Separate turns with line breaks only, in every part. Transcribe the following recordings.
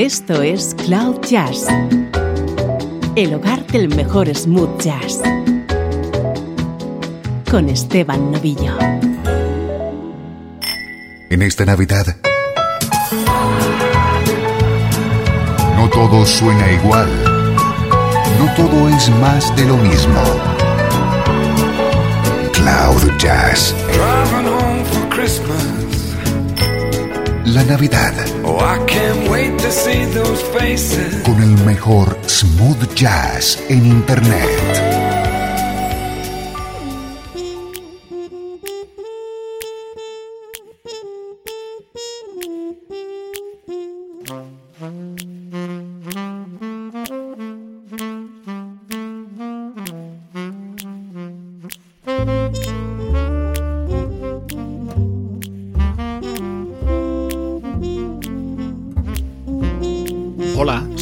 Esto es Cloud Jazz, el hogar del mejor smooth jazz, con Esteban Novillo.
En esta Navidad, no todo suena igual, no todo es más de lo mismo. Cloud Jazz. La Navidad. Oh, Con el mejor smooth jazz en Internet.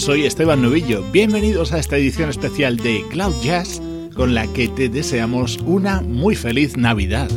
Soy Esteban Novillo. Bienvenidos a esta edición especial de Cloud Jazz con la que te deseamos una muy feliz Navidad.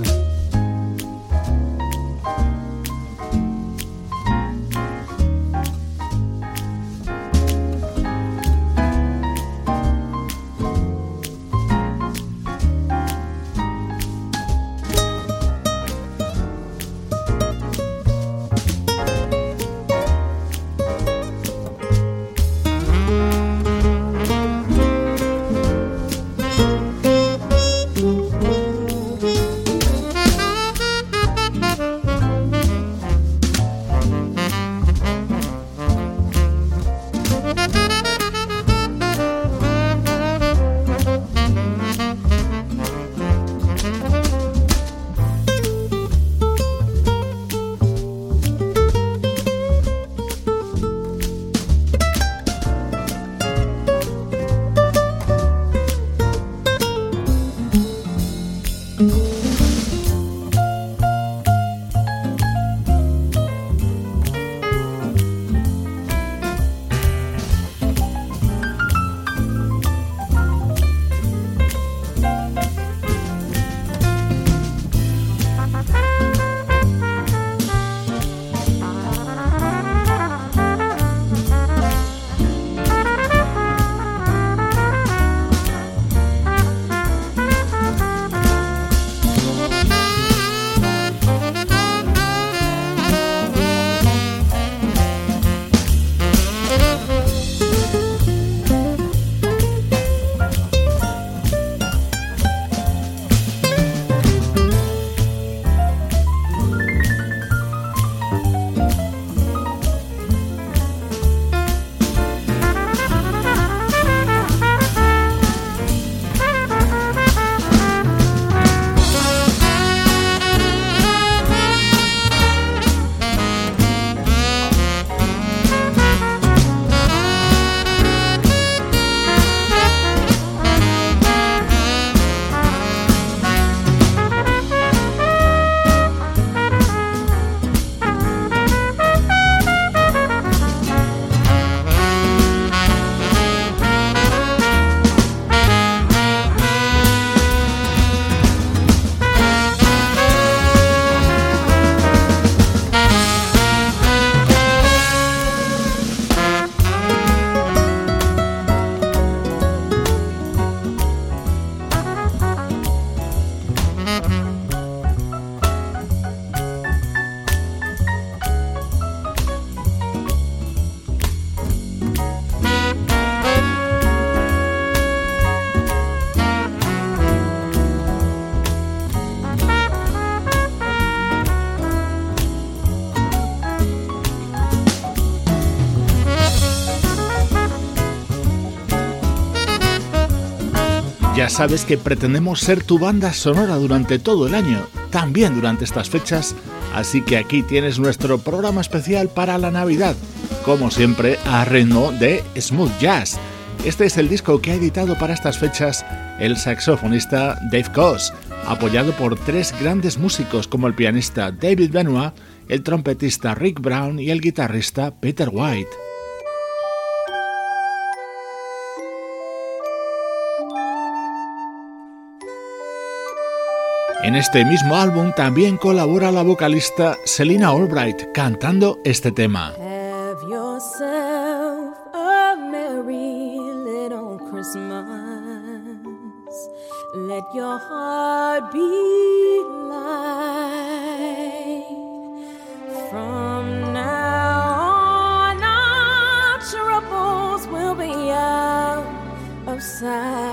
Sabes que pretendemos ser tu banda sonora durante todo el año, también durante estas fechas, así que aquí tienes nuestro programa especial para la Navidad, como siempre a ritmo de smooth jazz. Este es el disco que ha editado para estas fechas el saxofonista Dave Koz, apoyado por tres grandes músicos como el pianista David Benoit, el trompetista Rick Brown y el guitarrista Peter White. En este mismo álbum también colabora la vocalista Selina Albright cantando este tema.
Have yourself
a merry little Christmas. Let your heart be light. From now on, our troubles will be out of sight.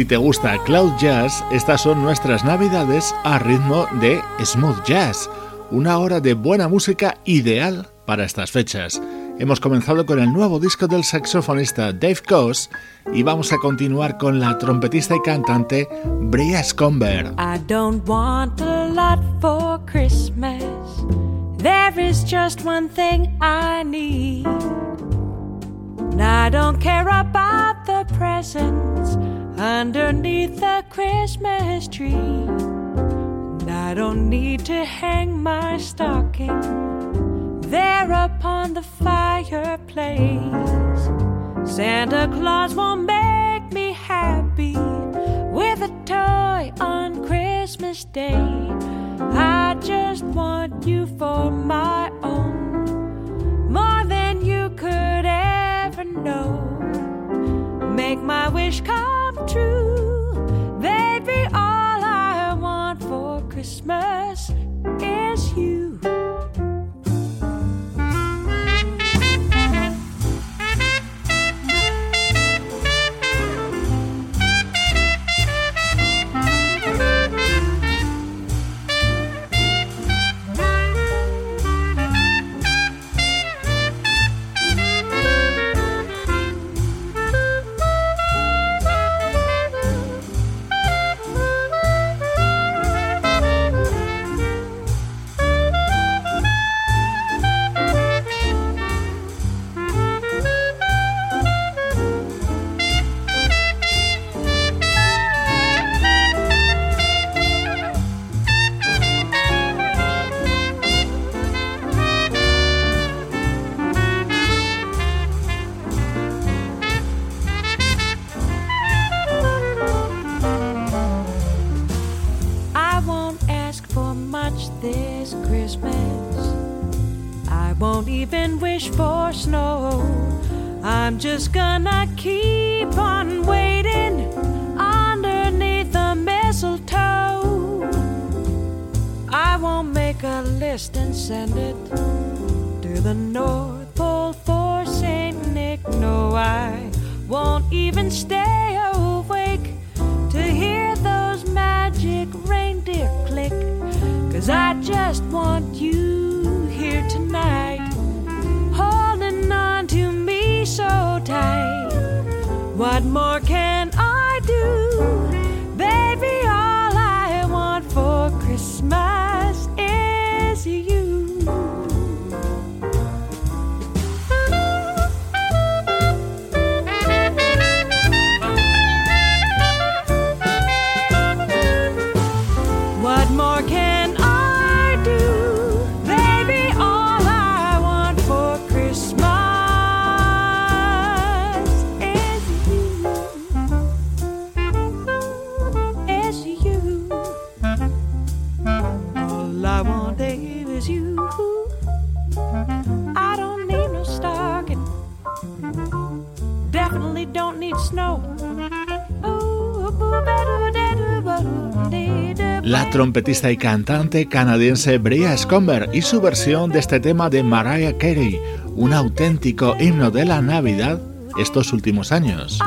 Si te gusta Cloud Jazz, estas son nuestras navidades a ritmo de smooth jazz, una hora de buena música ideal para estas fechas. Hemos comenzado con el nuevo disco del saxofonista Dave Coase y vamos a continuar con la trompetista y cantante Bria Scomber.
I don't want a lot for Christmas. There is just one thing I need. I don't care about the. Underneath the Christmas tree. And I don't need to hang my stocking there upon the fireplace. Santa Claus won't make me happy with a toy on Christmas Day. I just want you for my own, more than you could ever know. Make my wish come man. Cause I just want you
trompetista y cantante canadiense Bria Scomber y su versión de este tema de Mariah Carey, un auténtico himno de la Navidad estos últimos años.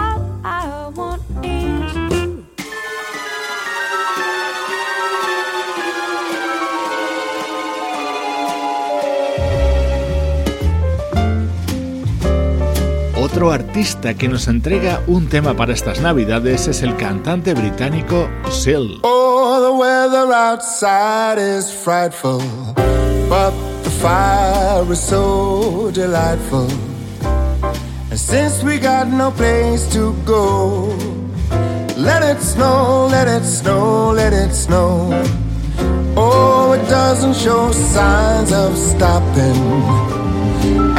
Otro artista que nos entrega un tema para estas Navidades es el cantante británico Seal.
The weather outside is frightful, but the fire is so delightful. And since we got no place to go, let it snow, let it snow, let it snow. Oh, it doesn't show signs of stopping.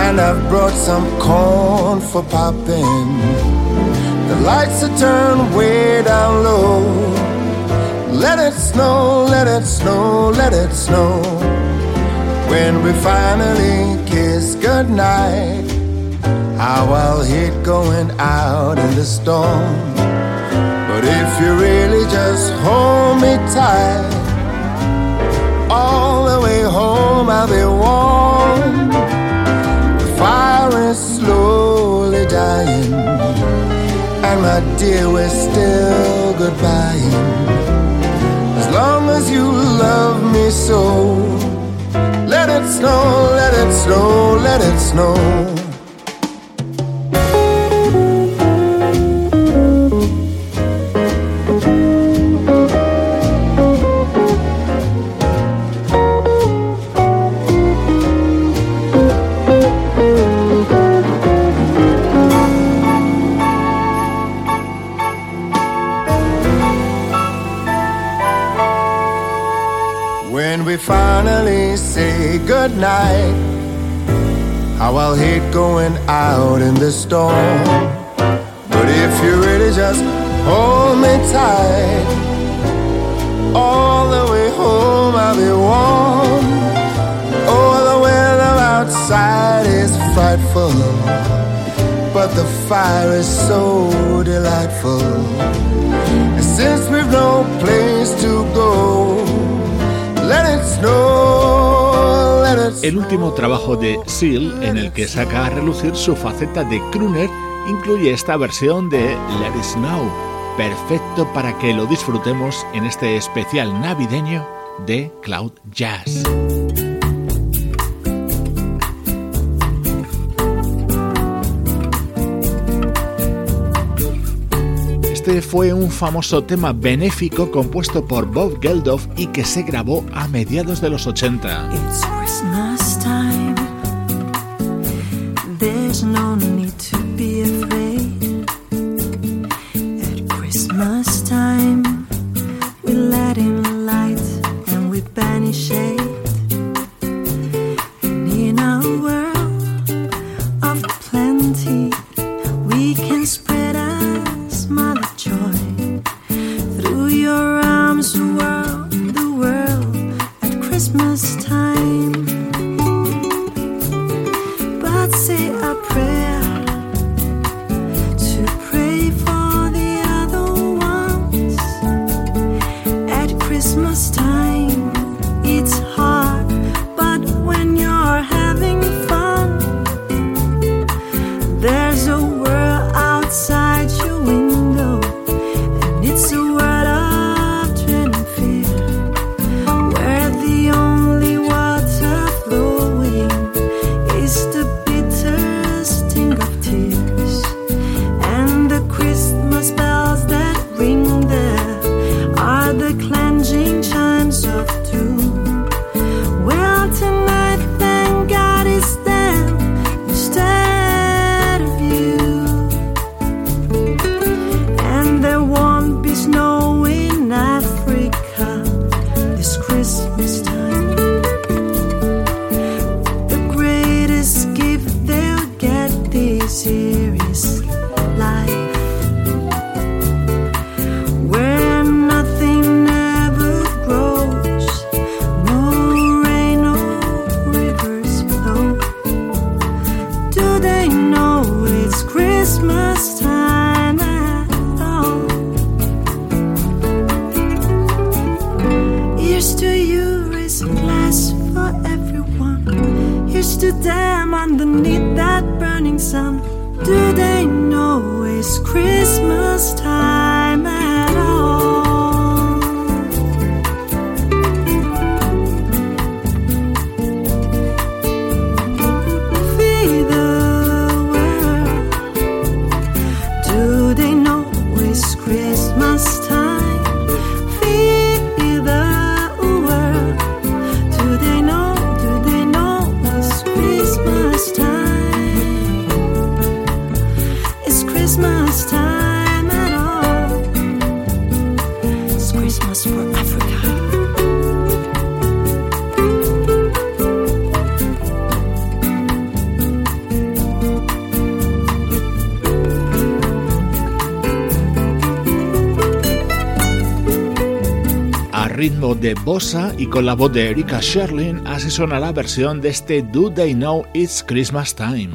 And I've brought some corn for popping. The lights are turned way down low. Let it snow, let it snow, let it snow. When we finally kiss goodnight, how I'll hate going out in the storm. But if you really just hold me tight, all the way home I'll be warm. The fire is slowly dying, and my dear, we're still goodbying. As you love me so, let it snow, let it snow, let it snow. Finally say goodnight, how I'll hate going out in the storm. But if you really just hold me tight, all the way home I'll be warm. Oh, the weather outside is frightful, but the fire is so delightful. And since we've no place to go,
El último trabajo de Seal, en el que saca a relucir su faceta de crooner, incluye esta versión de Let It Snow, perfecto para que lo disfrutemos en este especial navideño de Cloud Jazz. Fue un famoso tema benéfico compuesto por Bob Geldof y que se grabó a mediados de los 80.
It's
de Bossa y con la voz de Erika Sherlin así suena la versión de este Do They Know It's Christmas Time.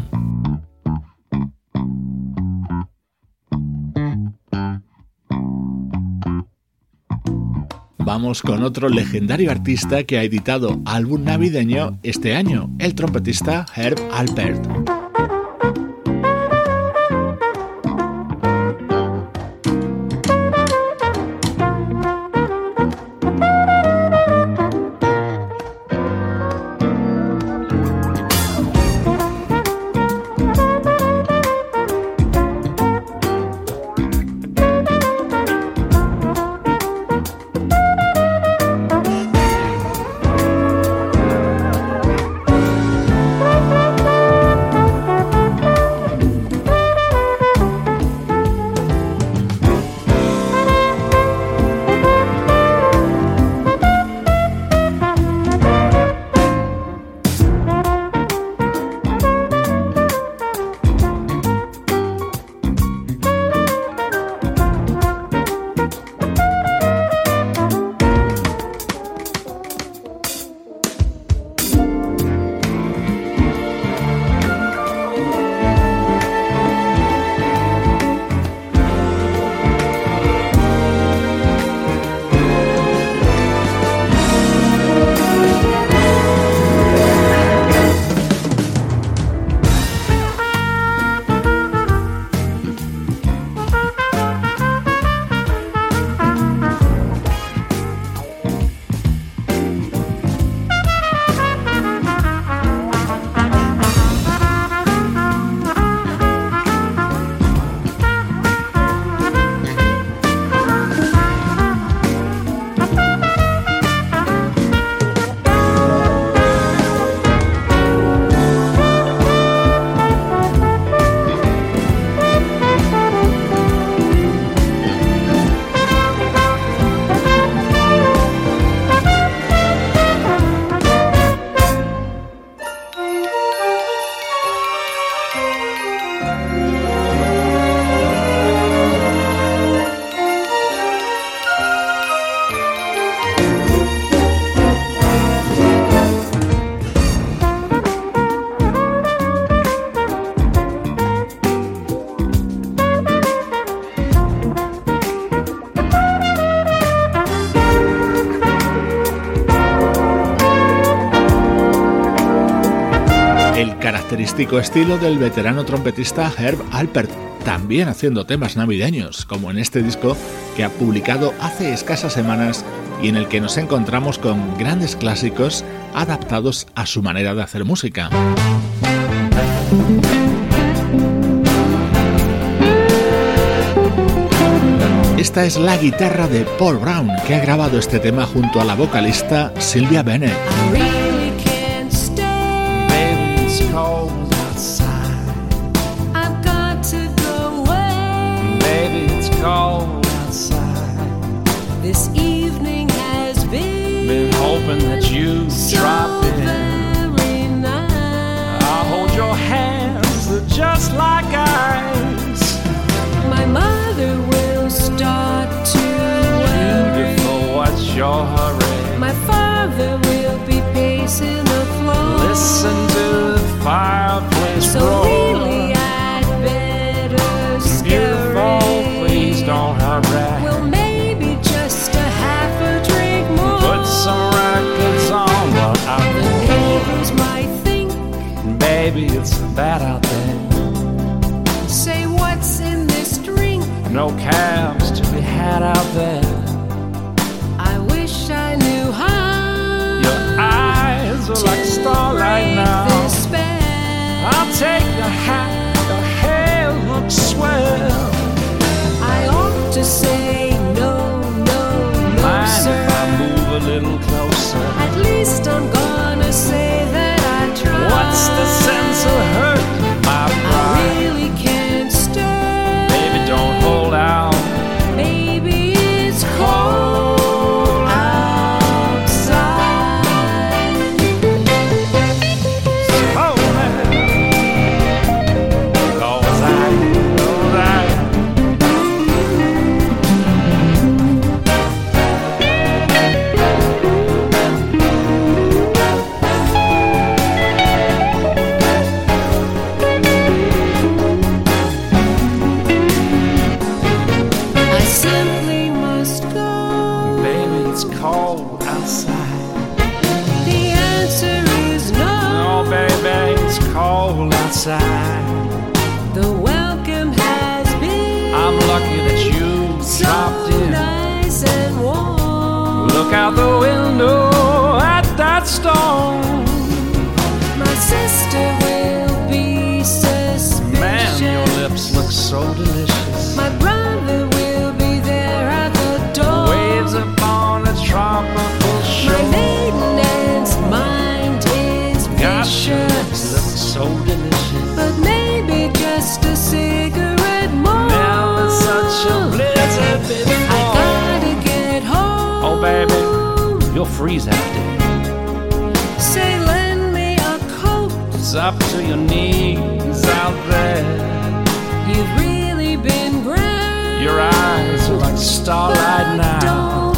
Vamos con otro legendario artista que ha editado álbum navideño este año, el trompetista Herb Alpert. Estilo del veterano trompetista Herb Alpert, también haciendo temas navideños, como en este disco que ha publicado hace escasas semanas y en el que nos encontramos con grandes clásicos adaptados a su manera de hacer música. Esta es la guitarra de Paul Brown, que ha grabado este tema junto a la vocalista Sylvia Bennett.
Just like ice.
My mother will start to
Beautiful, what's your hurry?
My father will be pacing the floor.
Listen to the fireplace
so
roar.
really I'd better scurry.
Beautiful, please don't hurry.
Well, maybe just a half a drink more.
Put some records on while I
The neighbors might think,
Baby, it's bad out No cabs to be had out there.
I wish I knew how.
Your eyes are like starlight now. I'll take your hat, your hair looks swell.
So
delicious.
But maybe just a cigarette more.
Never such a blizzard
I gotta get home.
Oh, baby, you'll freeze out there.
Say, lend me a coat.
It's up to your knees out there.
You've really been grand.
Your eyes are like starlight
but
now.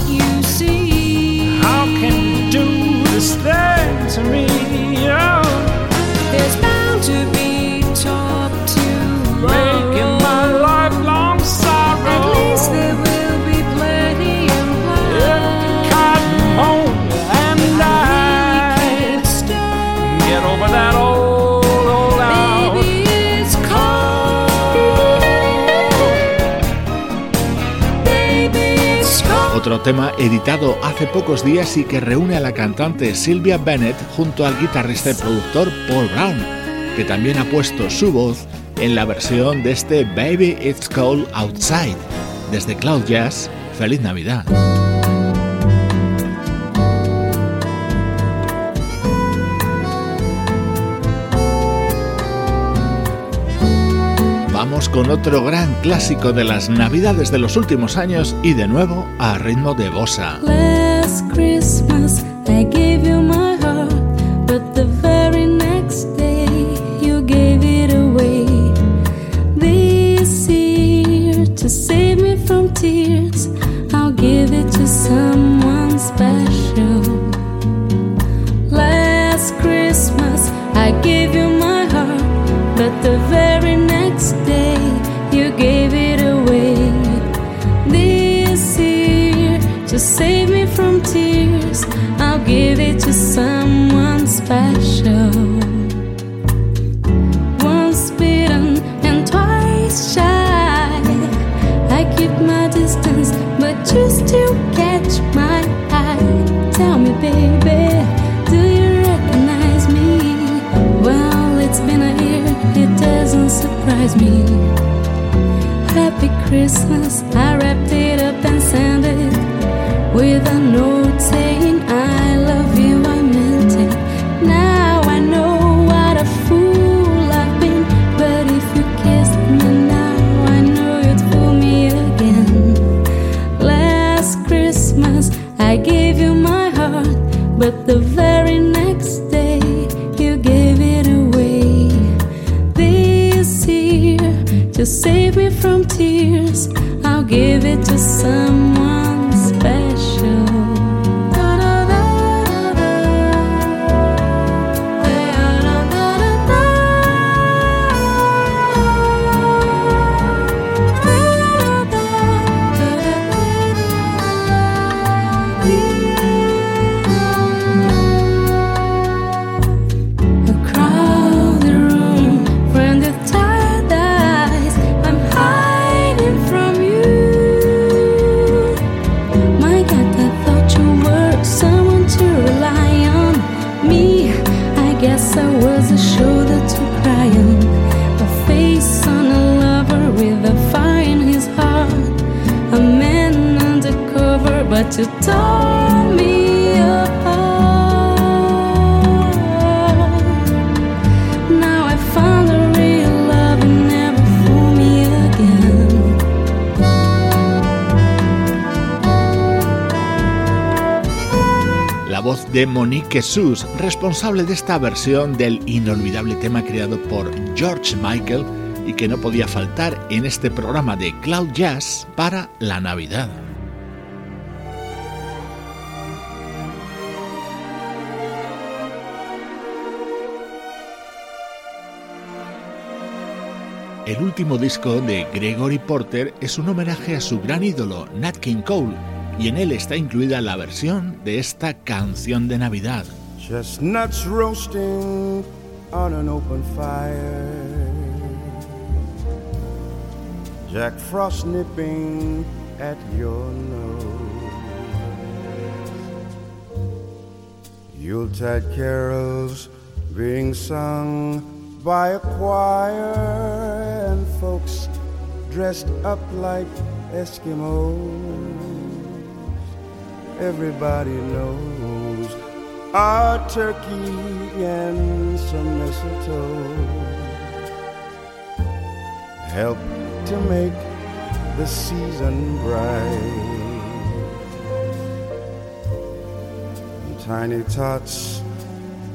Otro tema editado hace pocos días y que reúne a la cantante Sylvia Bennett junto al guitarrista y productor Paul Brown, que también ha puesto su voz en la versión de este Baby It's Cold Outside. Desde Cloud Jazz, feliz Navidad. Con otro gran clásico de las Navidades de los últimos años y de nuevo a ritmo de bossa.
To save me from tears, I'll give it to. tears, I'll give it to someone special. Once bitten and twice shy, I keep my distance, but you still catch my eye. Tell me, baby, do you recognize me? Well, it's been a year, it doesn't surprise me. Happy Christmas, I wrapped it with a note saying I love you, I meant it. Now I know what a fool I've been, but if you kissed me now, I know you'd fool me again. Last Christmas, I gave you my heart, but the very next day, you gave it away. This year, to save me from tears, I'll give it to someone
La voz de Monique Sus, responsable de esta versión del inolvidable tema creado por George Michael y que no podía faltar en este programa de Cloud Jazz para la Navidad. El último disco de Gregory Porter es un homenaje a su gran ídolo, Nat King Cole, y en él está incluida la versión de esta canción de Navidad.
Chestnuts roasting on open fire. Jack Frost nipping at your nose. Yuletide carols being sung by a choir and folks dressed up like Eskimos. Everybody knows our turkey and some mistletoe help to make the season bright. Tiny tots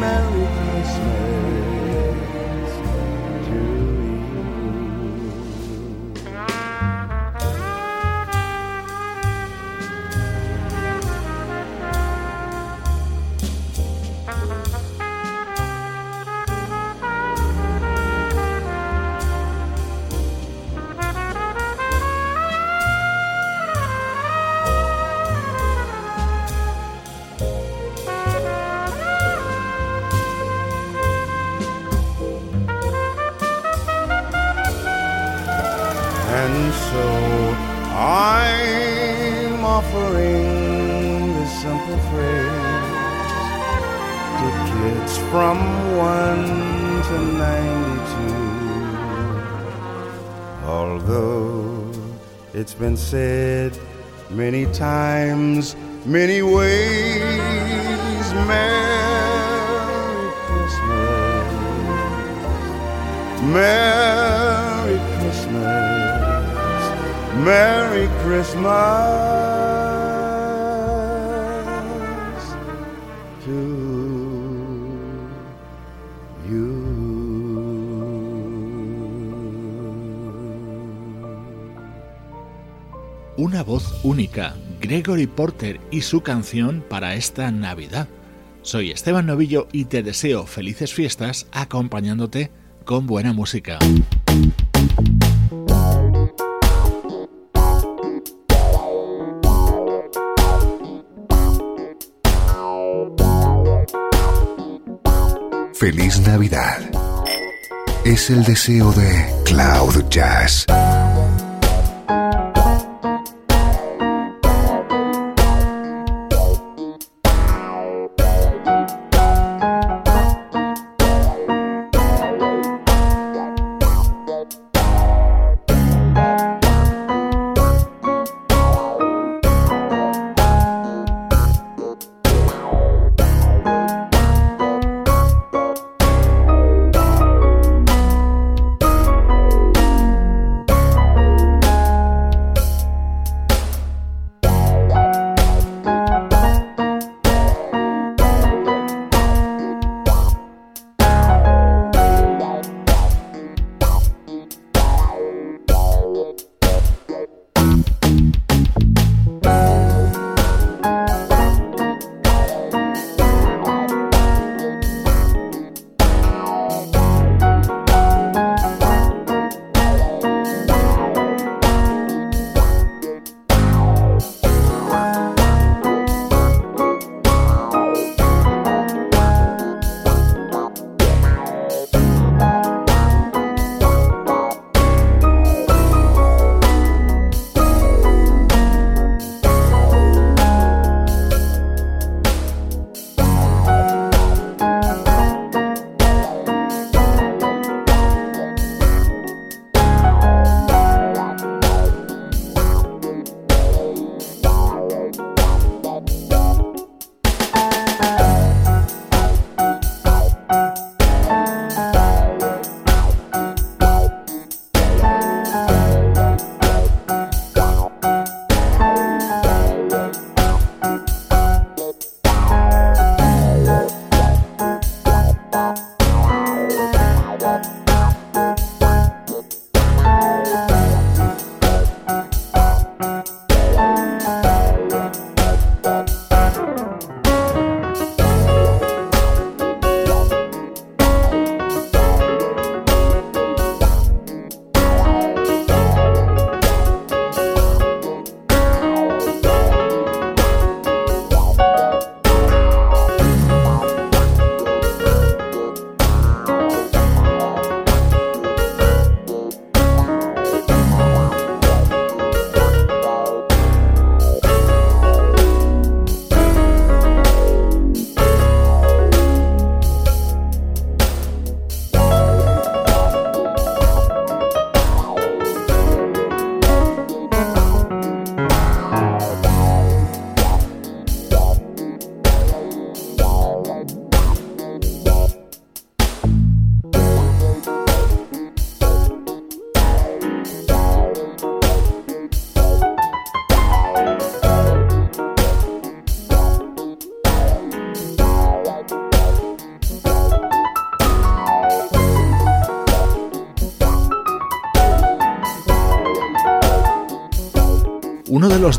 Merry Christmas said many times, many ways. Merry Christmas. Merry Christmas. Merry Christmas
Una voz única, Gregory Porter y su canción para esta Navidad. Soy Esteban Novillo y te deseo felices fiestas acompañándote con buena música.
Feliz Navidad. Es el deseo de Cloud Jazz.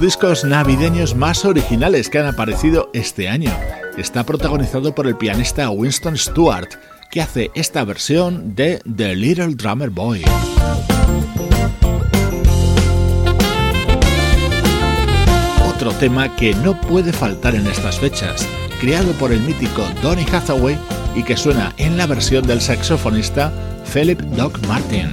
Discos navideños más originales que han aparecido este año. Está protagonizado por el pianista Winston Stewart, que hace esta versión de The Little Drummer Boy. Otro tema que no puede faltar en estas fechas, creado por el mítico Donny Hathaway y que suena en la versión del saxofonista Philip Doc Martin.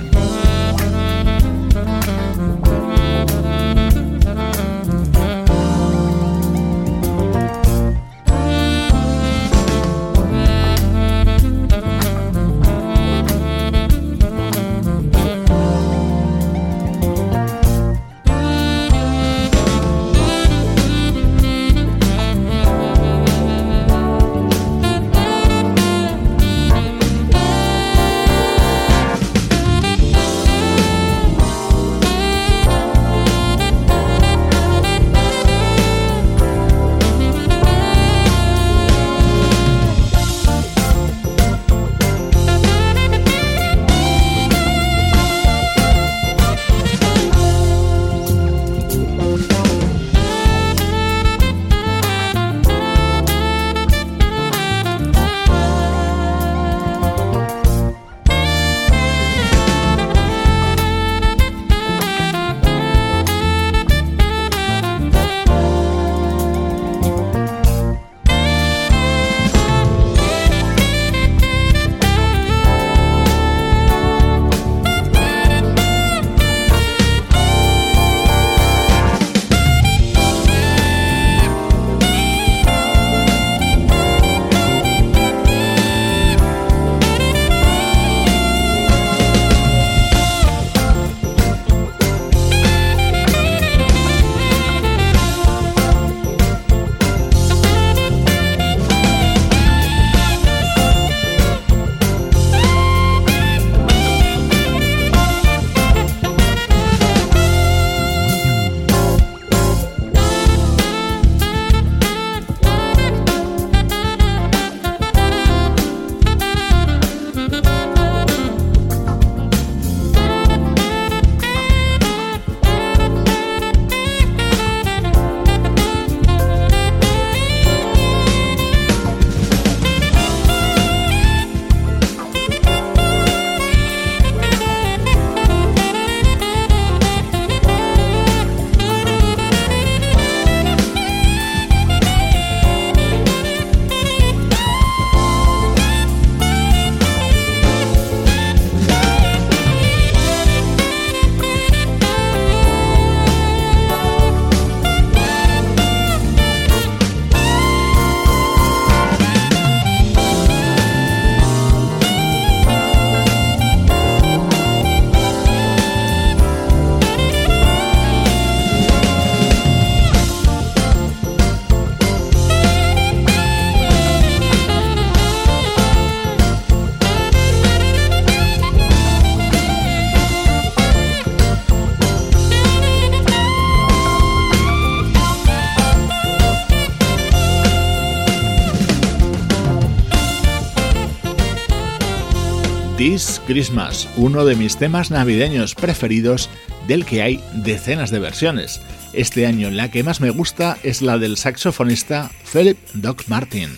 Christmas, uno de mis temas navideños preferidos del que hay decenas de versiones. Este año la que más me gusta es la del saxofonista Philip Doc Martin.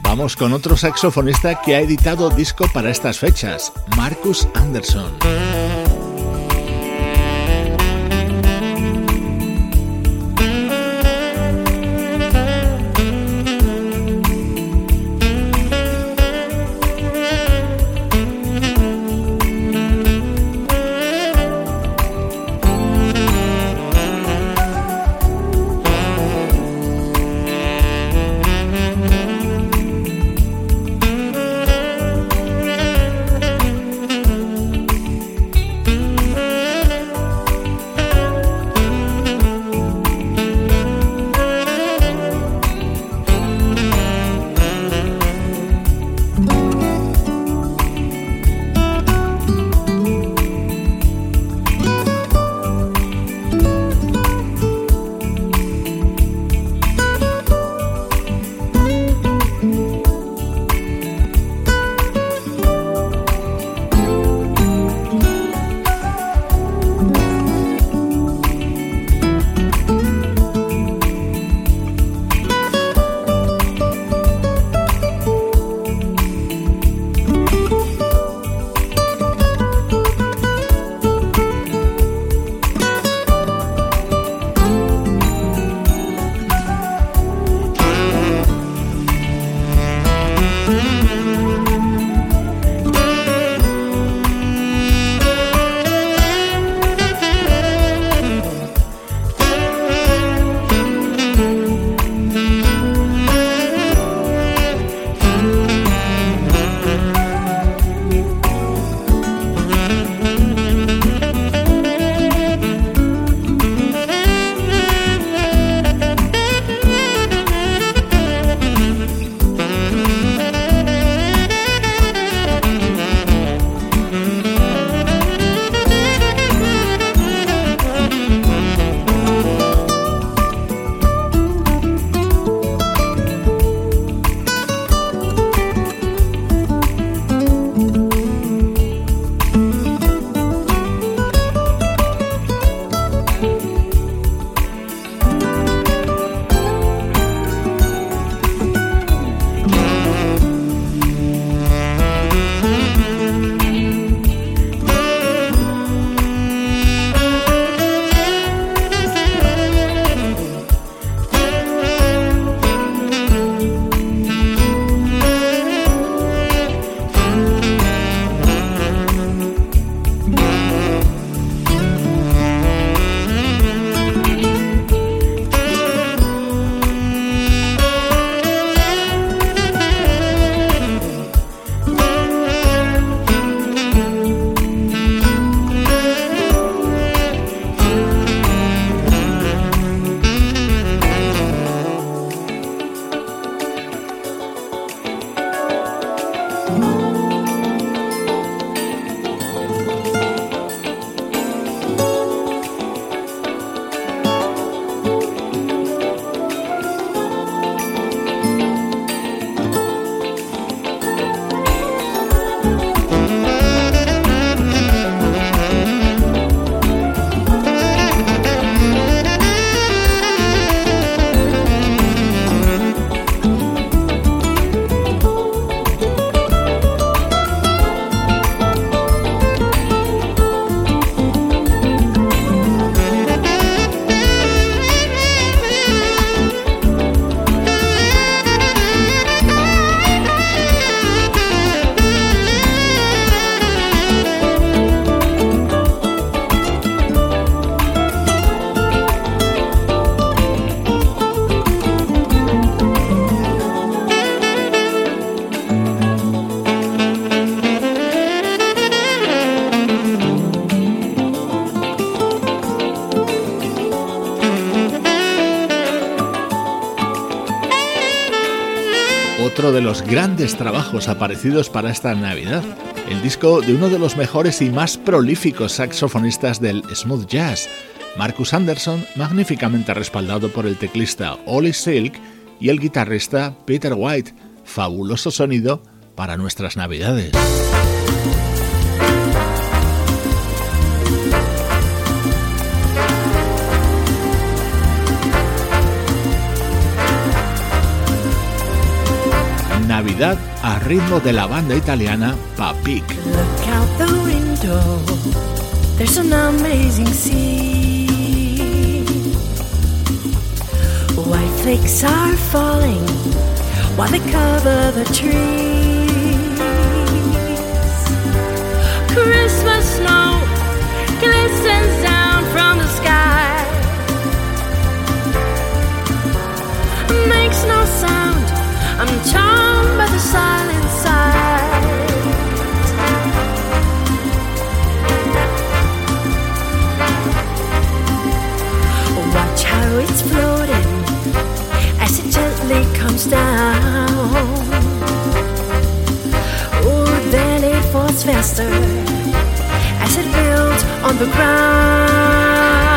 Vamos con otro saxofonista que ha editado disco para estas fechas, Marcus Anderson. De los grandes trabajos aparecidos para esta Navidad, el disco de uno de los mejores y más prolíficos saxofonistas del smooth jazz, Marcus Anderson, magníficamente respaldado por el teclista Ollie Silk y el guitarrista Peter White, fabuloso sonido para nuestras navidades. Navidad a ritmo de la banda italiana Papik.
Look out the window, there's an amazing scene. White flakes are falling while they cover the trees. Christmas snow glistens down from the sky, makes no sound. I'm charmed by the silent. Watch how it's floating as it gently comes down. Oh, then it falls faster as it builds on the ground.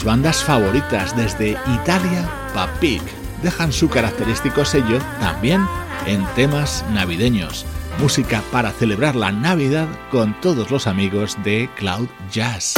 Nuestras bandas favoritas desde Italia, Papik, dejan su característico sello también en temas navideños. Música para celebrar la Navidad con todos los amigos de Cloud Jazz.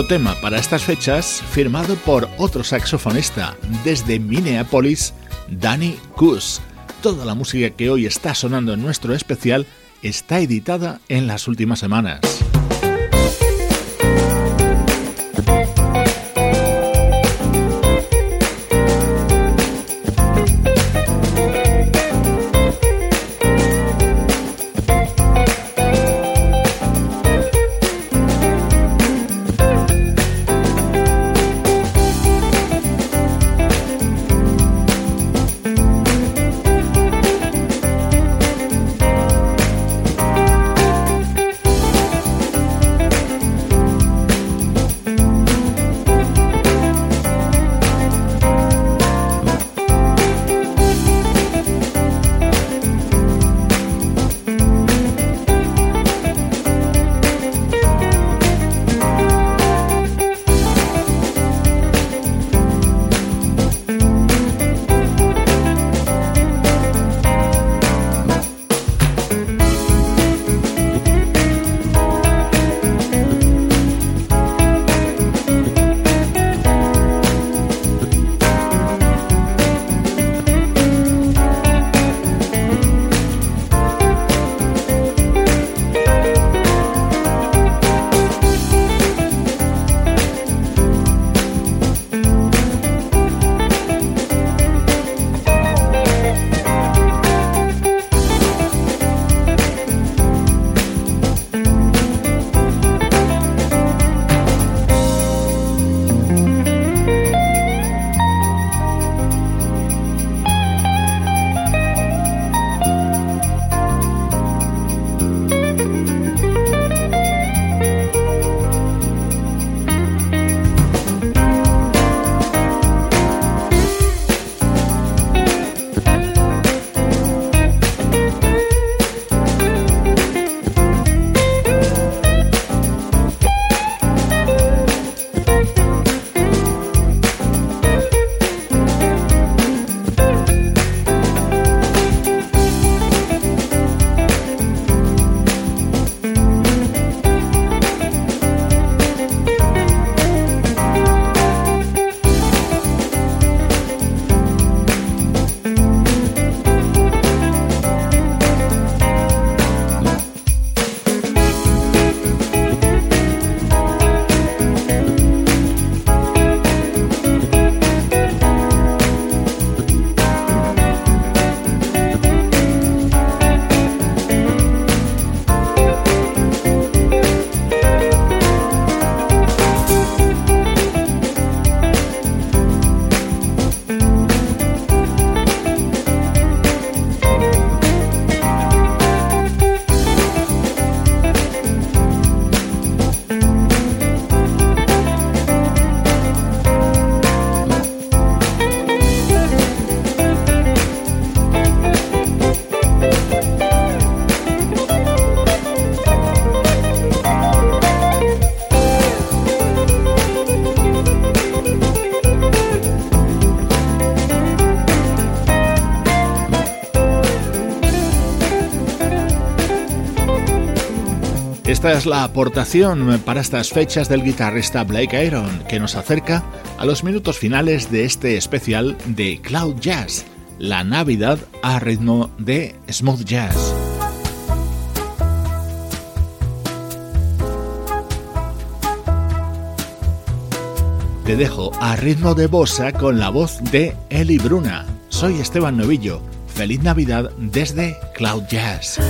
Otro tema para estas fechas firmado por otro saxofonista desde Minneapolis, Danny Kuss. Toda la música que hoy está sonando en nuestro especial está editada en las últimas semanas. Esta es la aportación para estas fechas del guitarrista Blake Iron, que nos acerca a los minutos finales de este especial de Cloud Jazz, la Navidad a ritmo de smooth jazz. Te dejo a ritmo de bossa con la voz de Eli Bruna. Soy Esteban Novillo. Feliz Navidad desde Cloud Jazz.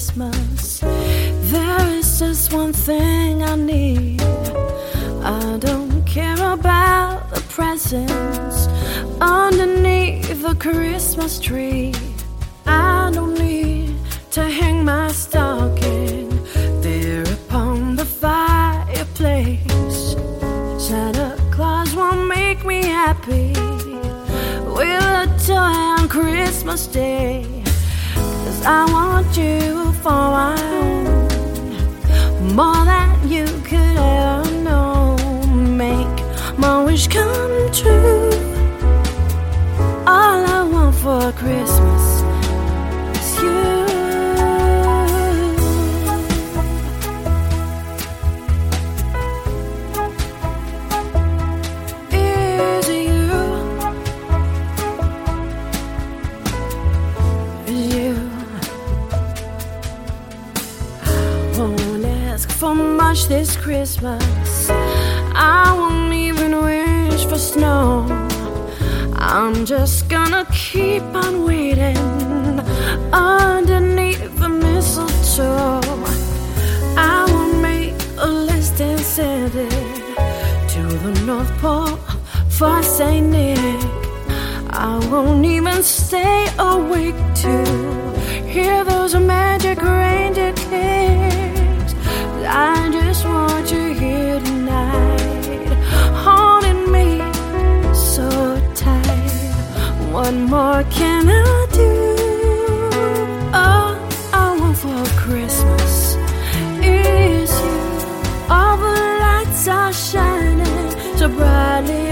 Christmas. There is just one thing I need. I don't care about the presents underneath the Christmas tree. I don't need to hang my stocking there upon the fireplace. Santa Claus won't make me happy with a toy on Christmas Day. Cause I want you for my own, more than you could ever know. Make my wish come true. All I want for Christmas this Christmas, I won't even wish for snow. I'm just gonna keep on waiting underneath the mistletoe. I will make a list and send it to the North Pole for Saint Nick. I won't even stay awake to hear those magic reindeer kicks. I just want you here tonight, holding me so tight. What more can I do? All I want for Christmas is you. All the lights are shining so brightly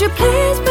Won't you please